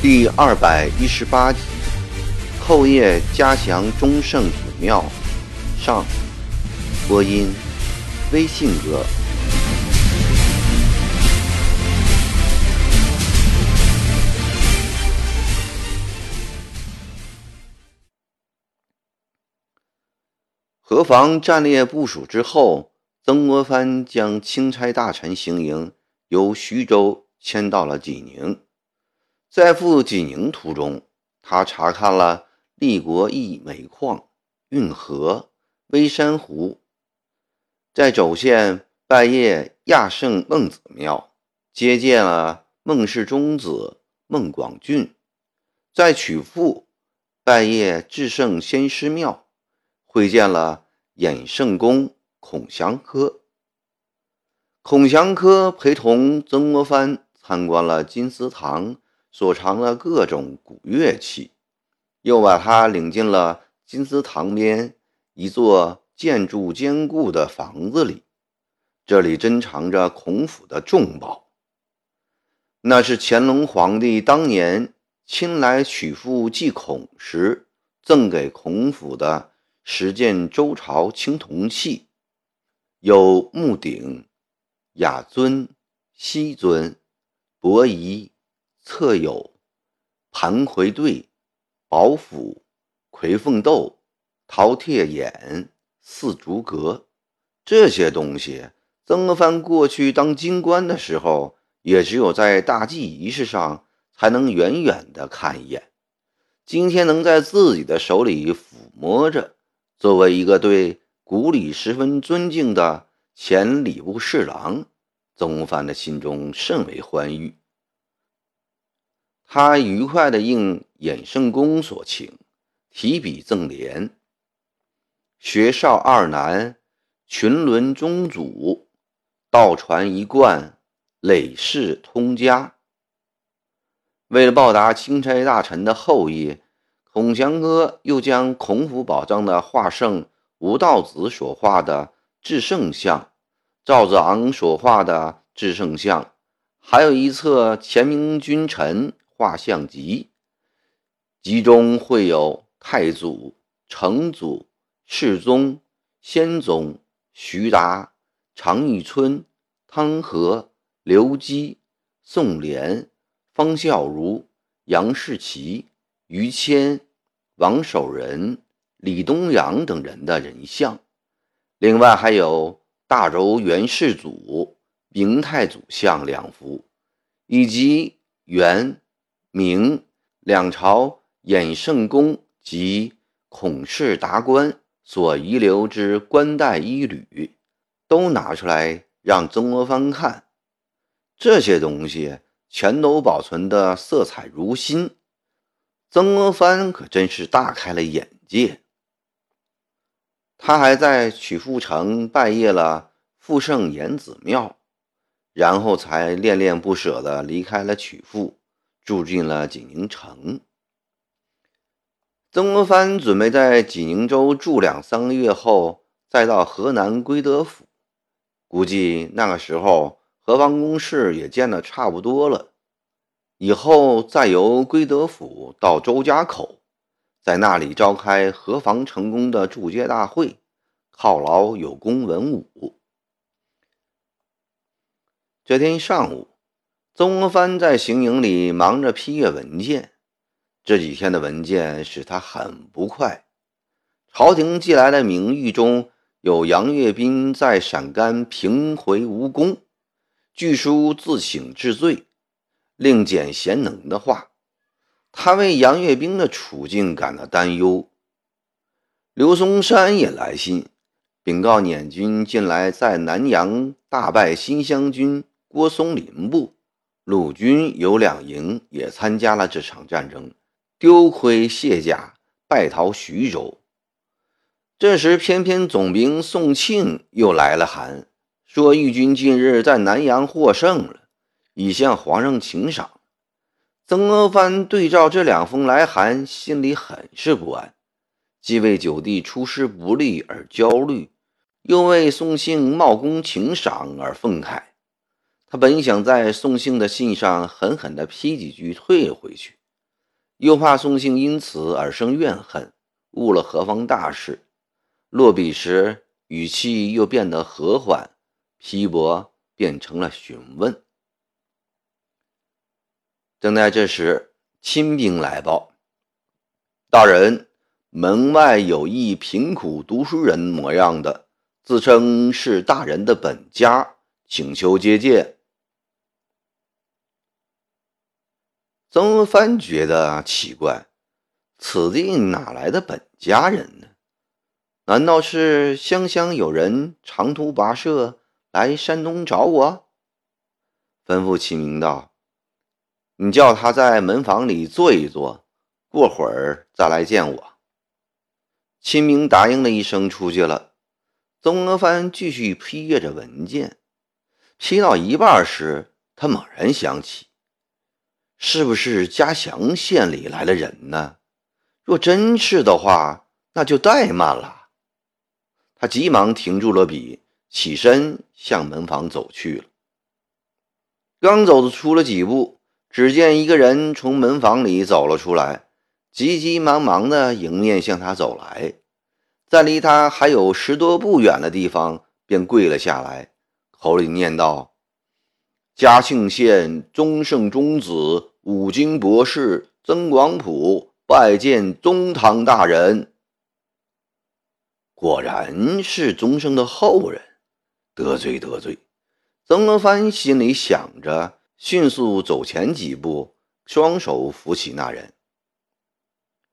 第二百一十八集，后夜嘉祥中圣祖庙上。播音：微信歌。河防战略部署之后，曾国藩将钦差大臣行营由徐州迁到了济宁。在赴济宁途中，他查看了利国驿煤矿、运河、微山湖，在轴县拜谒亚圣孟子庙，接见了孟氏中子孟广俊；在曲阜拜谒至圣先师庙，会见了衍圣公孔祥科。孔祥科陪同曾国藩参观了金丝堂。所藏的各种古乐器，又把他领进了金丝堂边一座建筑坚固的房子里。这里珍藏着孔府的重宝，那是乾隆皇帝当年亲来曲阜祭孔时赠给孔府的十件周朝青铜器，有木鼎、雅尊、西尊、伯夷。侧有盘葵对、宝斧、葵凤斗、饕餮眼、四竹阁这些东西，曾国藩过去当京官的时候，也只有在大祭仪式上才能远远的看一眼。今天能在自己的手里抚摸着，作为一个对古礼十分尊敬的前礼部侍郎，曾国藩的心中甚为欢愉。他愉快地应衍圣公所请，提笔赠联：“学少二男，群伦宗祖，道传一贯，累世通家。”为了报答钦差大臣的厚意，孔祥哥又将孔府宝藏的画圣吴道子所画的至圣像、赵子昂所画的至圣像，还有一册前明君臣。画像集，集中会有太祖、成祖、世宗、先宗、徐达、常遇春、汤和、刘基、宋濂、方孝孺、杨士奇、于谦、王守仁、李东阳等人的人像。另外还有大周元世祖、明太祖像两幅，以及元。明两朝衍圣公及孔氏达官所遗留之冠带衣履，都拿出来让曾国藩看。这些东西全都保存的色彩如新，曾国藩可真是大开了眼界。他还在曲阜城拜谒了富圣延子庙，然后才恋恋不舍地离开了曲阜。住进了济宁城。曾国藩准备在济宁州住两三个月后，再到河南归德府。估计那个时候河防工事也建得差不多了，以后再由归德府到周家口，在那里召开河防成功的祝捷大会，犒劳有功文武。这天上午。曾国藩在行营里忙着批阅文件，这几天的文件使他很不快。朝廷寄来的名谕中有杨岳斌在陕甘平回无功，据书自请治罪，另减贤能的话，他为杨岳斌的处境感到担忧。刘松山也来信禀告捻军近来在南阳大败新乡军郭松林部。鲁军有两营也参加了这场战争，丢盔卸甲，败逃徐州。这时，偏偏总兵宋庆又来了函，说豫军近日在南阳获胜了，已向皇上请赏。曾国藩对照这两封来函，心里很是不安，既为九弟出师不利而焦虑，又为宋姓冒功请赏而愤慨。他本想在宋姓的信上狠狠地批几句退回去，又怕宋姓因此而生怨恨，误了何方大事。落笔时语气又变得和缓，批驳变成了询问。正在这时，亲兵来报：“大人，门外有一贫苦读书人模样的，自称是大人的本家，请求接见。”曾国藩觉得奇怪，此地哪来的本家人呢？难道是湘乡有人长途跋涉来山东找我？吩咐齐明道。你叫他在门房里坐一坐，过会儿再来见我。秦明答应了一声，出去了。曾国藩继续批阅着文件，批到一半时，他猛然想起，是不是嘉祥县里来了人呢？若真是的话，那就怠慢了。他急忙停住了笔，起身向门房走去了。刚走出了几步。只见一个人从门房里走了出来，急急忙忙地迎面向他走来，在离他还有十多步远的地方，便跪了下来，口里念道：“嘉庆县宗圣中子五经博士曾广普拜见宗堂大人。”果然是宗圣的后人，得罪得罪。曾国藩心里想着。迅速走前几步，双手扶起那人。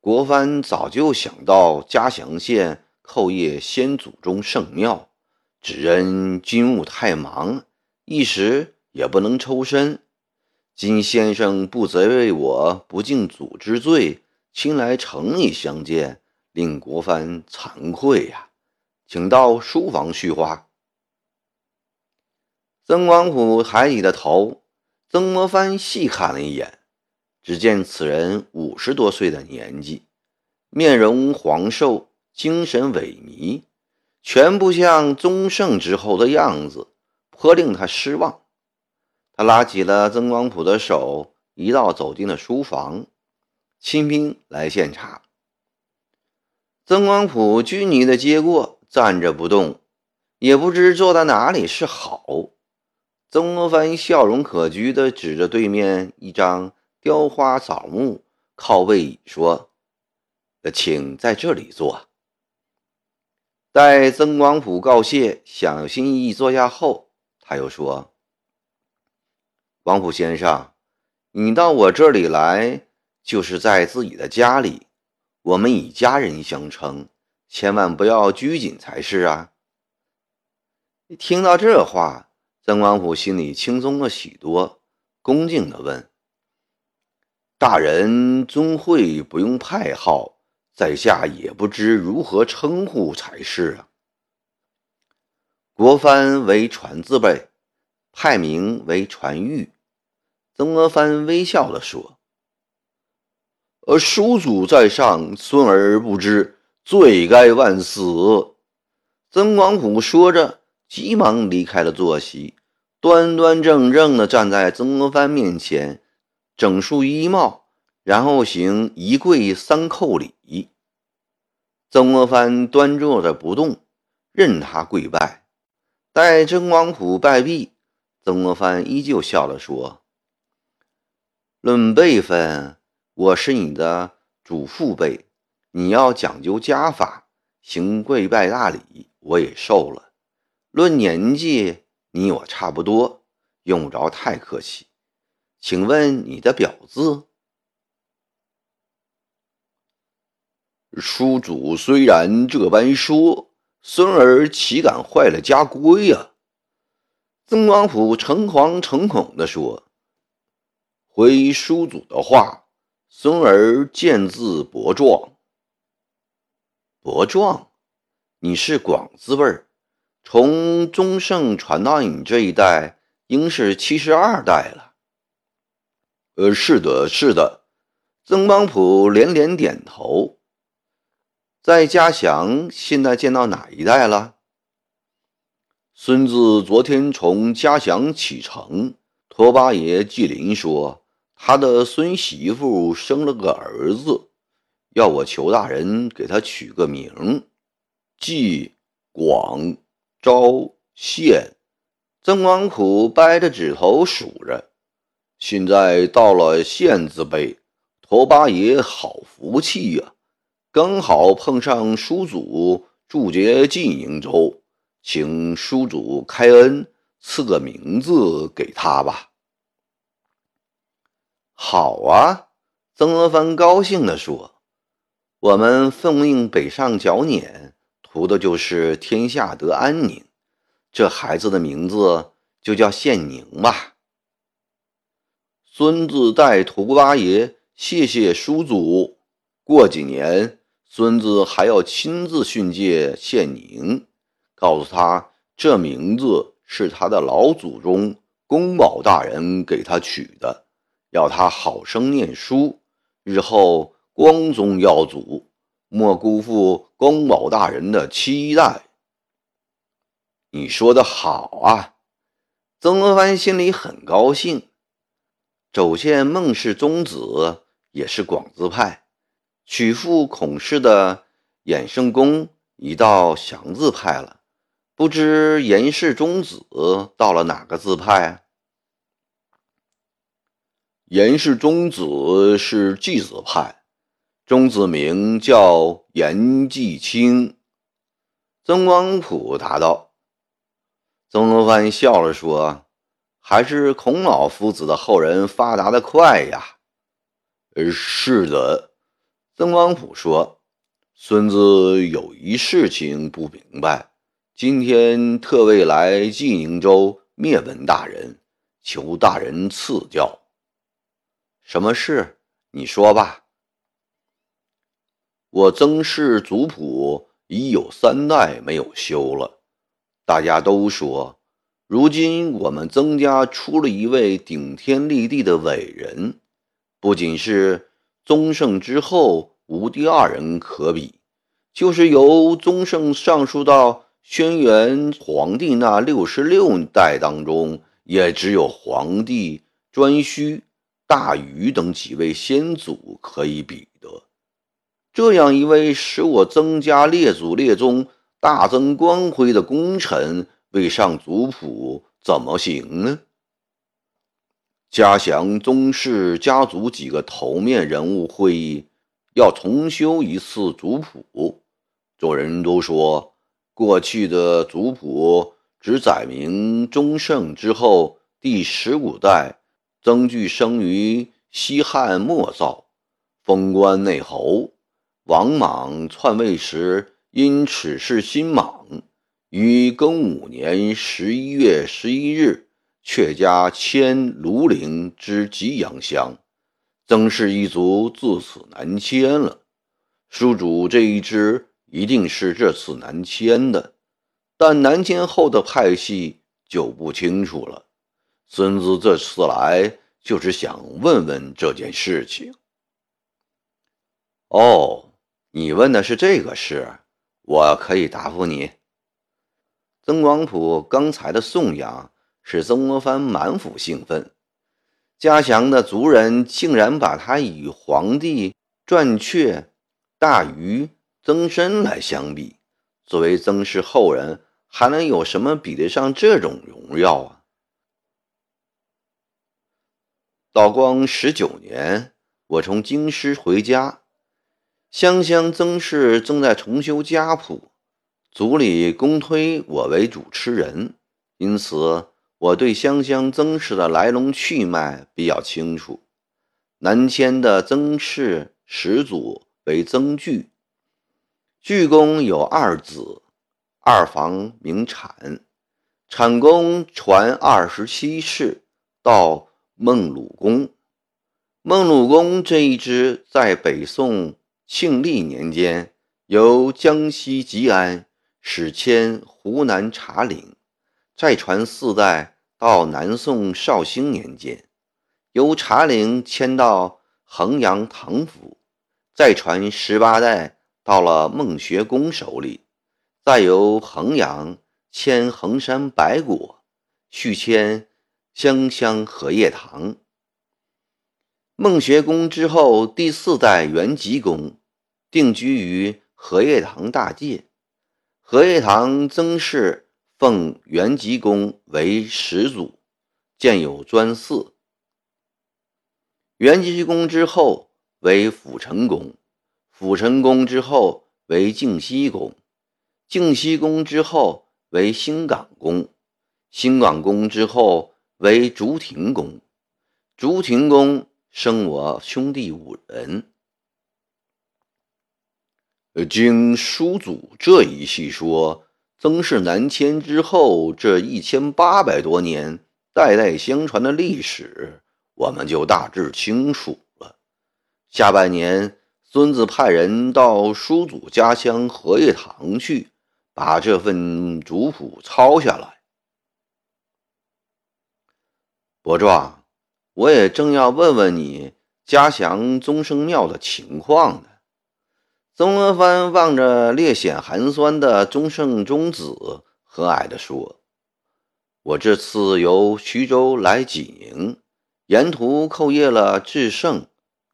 国藩早就想到嘉祥县叩谒先祖宗圣庙，只因军务太忙，一时也不能抽身。今先生不责为我不敬祖之罪，亲来城里相见，令国藩惭愧呀，请到书房叙话。曾广甫抬起了头。曾国藩细看了一眼，只见此人五十多岁的年纪，面容黄瘦，精神萎靡，全不像宗盛之后的样子，颇令他失望。他拉起了曾广普的手，一道走进了书房。亲兵来献茶。曾广普拘泥的接过，站着不动，也不知坐在哪里是好。曾国藩笑容可掬地指着对面一张雕花枣木靠背椅说：“请在这里坐。”待曾广普告谢，小心翼翼坐下后，他又说：“广普先生，你到我这里来，就是在自己的家里，我们以家人相称，千万不要拘谨才是啊。”听到这话。曾广普心里轻松了许多，恭敬地问：“大人尊讳不用派号，在下也不知如何称呼才是啊。”国藩为传字辈，派名为传玉。曾国藩微笑地说：“呃，叔祖在上，孙儿不知，罪该万死。”曾广普说着。急忙离开了坐席，端端正正地站在曾国藩面前，整束衣帽，然后行一跪三叩礼。曾国藩端坐着不动，任他跪拜。待曾光普拜毕，曾国藩依旧笑着说：“论辈分，我是你的祖父辈，你要讲究家法，行跪拜大礼，我也受了。”论年纪，你我差不多，用不着太客气。请问你的表字？叔祖虽然这般说，孙儿岂敢坏了家规呀？曾广普诚惶诚恐地说：“回叔祖的话，孙儿见字伯壮。伯壮，你是广字辈儿。”从宗盛传到你这一代，应是七十二代了。呃，是的，是的。曾邦普连连点头。在家祥现在见到哪一代了？孙子昨天从家祥启程，托八爷季林说，他的孙媳妇生了个儿子，要我裘大人给他取个名，季广昭宪。曾王普掰着指头数着，现在到了县字辈，托八爷好福气呀！刚好碰上叔祖驻节晋宁州，请叔祖开恩赐个名字给他吧。好啊，曾国藩高兴地说：“我们奉命北上剿捻，图的就是天下得安宁。”这孩子的名字就叫献宁吧。孙子代图八爷谢谢叔祖。过几年，孙子还要亲自训诫献宁，告诉他这名字是他的老祖宗宫保大人给他取的，要他好生念书，日后光宗耀祖，莫辜负龚某大人的期待。你说的好啊，曾国藩心里很高兴。走见孟氏宗子也是广字派，曲阜孔氏的衍圣公已到祥字派了，不知严氏宗子到了哪个字派？严氏宗子是继子派，钟子名叫严继清。曾光甫答道。曾国藩笑了说：“还是孔老夫子的后人发达的快呀。”“，是的。”曾光甫说：“孙子有一事情不明白，今天特为来济宁州灭文大人，求大人赐教。什么事？你说吧。我曾氏族谱已有三代没有修了。”大家都说，如今我们曾家出了一位顶天立地的伟人，不仅是宗盛之后无第二人可比，就是由宗盛上溯到轩辕皇帝那六十六代当中，也只有皇帝颛顼、大禹等几位先祖可以比。这样一位使我曾家列祖列宗。大增光辉的功臣未上族谱怎么行呢？嘉祥宗室家族几个头面人物会议，要重修一次族谱。众人都说，过去的族谱只载明宗盛之后第十五代曾据生于西汉末造，封官内侯，王莽篡位时。因此事心莽，于庚午年十一月十一日，阙家迁庐陵之吉阳乡，曾氏一族自此南迁了。叔主这一支一定是这次南迁的，但南迁后的派系就不清楚了。孙子这次来就是想问问这件事情。哦，你问的是这个事。我可以答复你。曾广普刚才的颂扬使曾国藩满腹兴奋。嘉祥的族人竟然把他与皇帝颛阙、大禹、曾参来相比，作为曾氏后人，还能有什么比得上这种荣耀啊？道光十九年，我从京师回家。湘乡曾氏正在重修家谱，族里公推我为主持人，因此我对湘乡曾氏的来龙去脉比较清楚。南迁的曾氏始祖为曾据，据公有二子，二房名产，产公传二十七世到孟鲁公，孟鲁公这一支在北宋。庆历年间，由江西吉安始迁湖南茶陵，再传四代到南宋绍兴年间，由茶陵迁到衡阳唐府，再传十八代到了孟学公手里，再由衡阳迁衡山白果，续迁湘乡荷叶塘。孟学公之后，第四代元吉公定居于荷叶塘大界。荷叶塘曾氏奉元吉公为始祖，建有专寺。元吉公之后为辅成公，辅成公之后为靖西公，靖西公之后为兴港公，兴港公之后为竹亭公，竹亭公生我兄弟五人。经叔祖这一细说，曾氏南迁之后这一千八百多年代代相传的历史，我们就大致清楚了。下半年，孙子派人到叔祖家乡荷叶塘去，把这份族谱抄下来。伯壮，我也正要问问你家祥宗生庙的情况呢。曾国藩望着略显寒酸的中盛中子，和蔼地说：“我这次由徐州来济宁，沿途叩谒了至圣、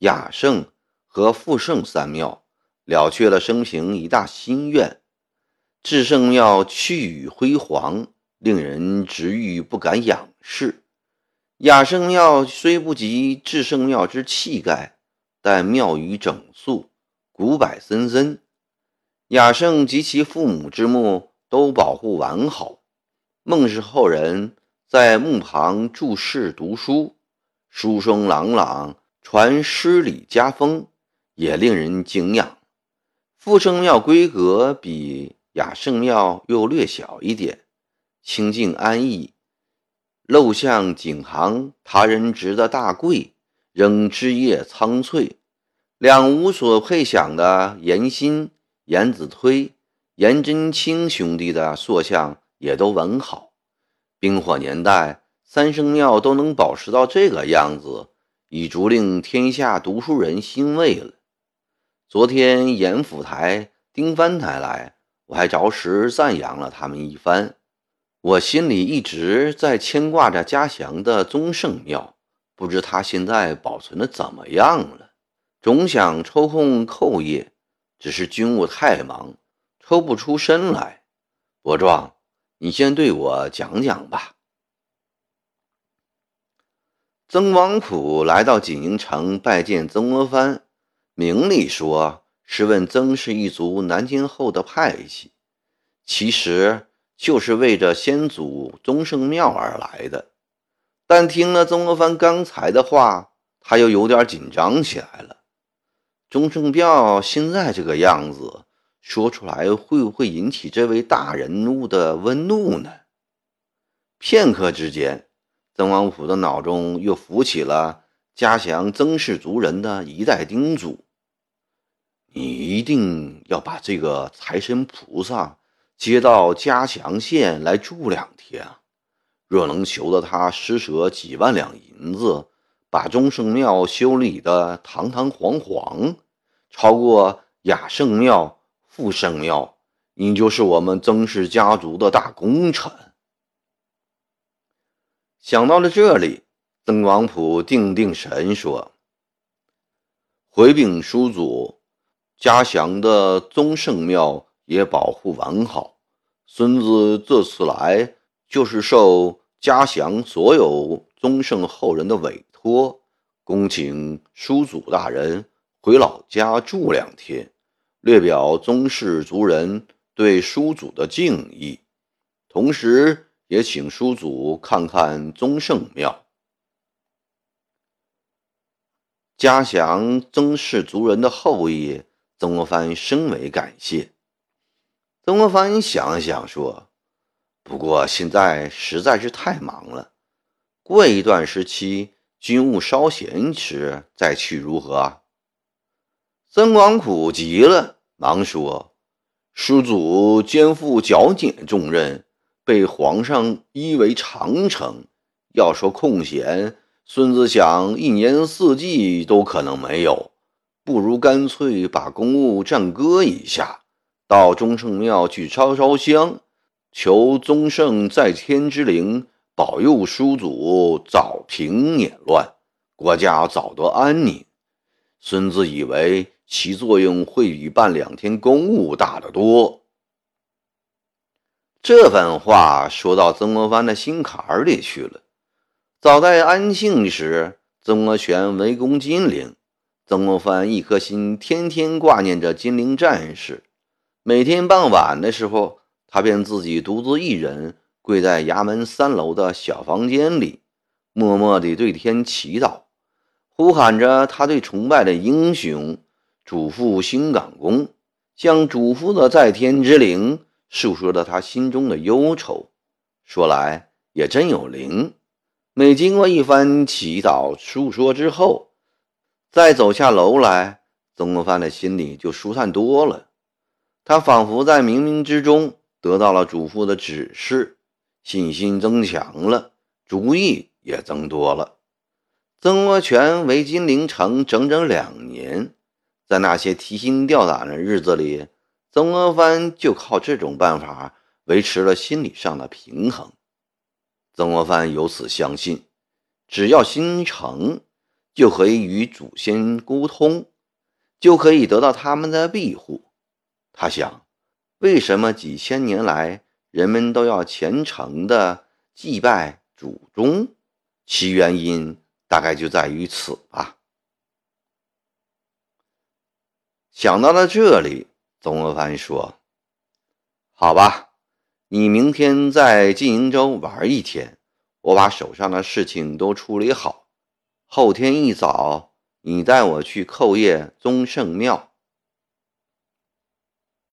雅圣和富圣三庙，了却了生平一大心愿。至圣庙去宇辉煌，令人直欲不敢仰视；雅圣庙虽不及至圣庙之气概，但庙宇整肃。”古柏森森，雅圣及其父母之墓都保护完好。孟氏后人在墓旁注释读书，书声朗朗，传诗礼家风，也令人敬仰。富圣庙规格比雅圣庙又略小一点，清静安逸，陋巷景行，他人值的大贵，仍枝叶苍翠。两无所配享的严新、严子推、严真卿兄弟的塑像也都完好。冰火年代，三圣庙都能保持到这个样子，已足令天下读书人欣慰了。昨天严府台、丁藩台来，我还着实赞扬了他们一番。我心里一直在牵挂着家祥的宗圣庙，不知他现在保存的怎么样了。总想抽空叩谒，只是军务太忙，抽不出身来。伯壮，你先对我讲讲吧。曾王甫来到济宁城拜见曾国藩，明里说是问曾氏一族南迁后的派系，其实就是为着先祖宗圣庙而来的。但听了曾国藩刚才的话，他又有点紧张起来了。钟圣庙现在这个样子，说出来会不会引起这位大人物的温怒呢？片刻之间，曾王府的脑中又浮起了家祥曾氏族人的一代叮嘱：你一定要把这个财神菩萨接到嘉祥县来住两天，若能求得他施舍几万两银子。把中圣庙修理的堂堂皇皇，超过雅圣庙、富圣庙，你就是我们曾氏家族的大功臣。想到了这里，曾王普定定神说：“回禀叔祖，嘉祥的宗圣庙也保护完好。孙子这次来，就是受嘉祥所有宗圣后人的委。”托恭请叔祖大人回老家住两天，略表宗室族人对叔祖的敬意，同时也请叔祖看看宗圣庙。嘉祥曾氏族人的后裔，曾国藩深为感谢。曾国藩想了想说：“不过现在实在是太忙了，过一段时期。”军务稍闲时再去如何？曾广普急了，忙说：“叔祖肩负剿捻重任，被皇上依为长城。要说空闲，孙子想一年四季都可能没有。不如干脆把公务暂搁一下，到忠圣庙去烧烧香，求宗圣在天之灵保佑叔祖早平捻乱，国家早得安宁。孙子以为其作用会比办两天公务大得多。这番话说到曾国藩的心坎里去了。早在安庆时，曾国荃围攻金陵，曾国藩一颗心天天挂念着金陵战事。每天傍晚的时候，他便自己独自一人跪在衙门三楼的小房间里，默默地对天祈祷。呼喊着他最崇拜的英雄，主父兴港公，向主父的在天之灵诉说着他心中的忧愁。说来也真有灵。每经过一番祈祷诉说之后，再走下楼来，曾国藩的心里就舒坦多了。他仿佛在冥冥之中得到了主父的指示，信心增强了，主意也增多了。曾国荃围金陵城整整两年，在那些提心吊胆的日子里，曾国藩就靠这种办法维持了心理上的平衡。曾国藩由此相信，只要心诚，就可以与祖先沟通，就可以得到他们的庇护。他想，为什么几千年来人们都要虔诚的祭拜祖宗？其原因。大概就在于此吧。想到了这里，曾国藩说：“好吧，你明天在晋营州玩一天，我把手上的事情都处理好。后天一早，你带我去叩谒宗圣庙。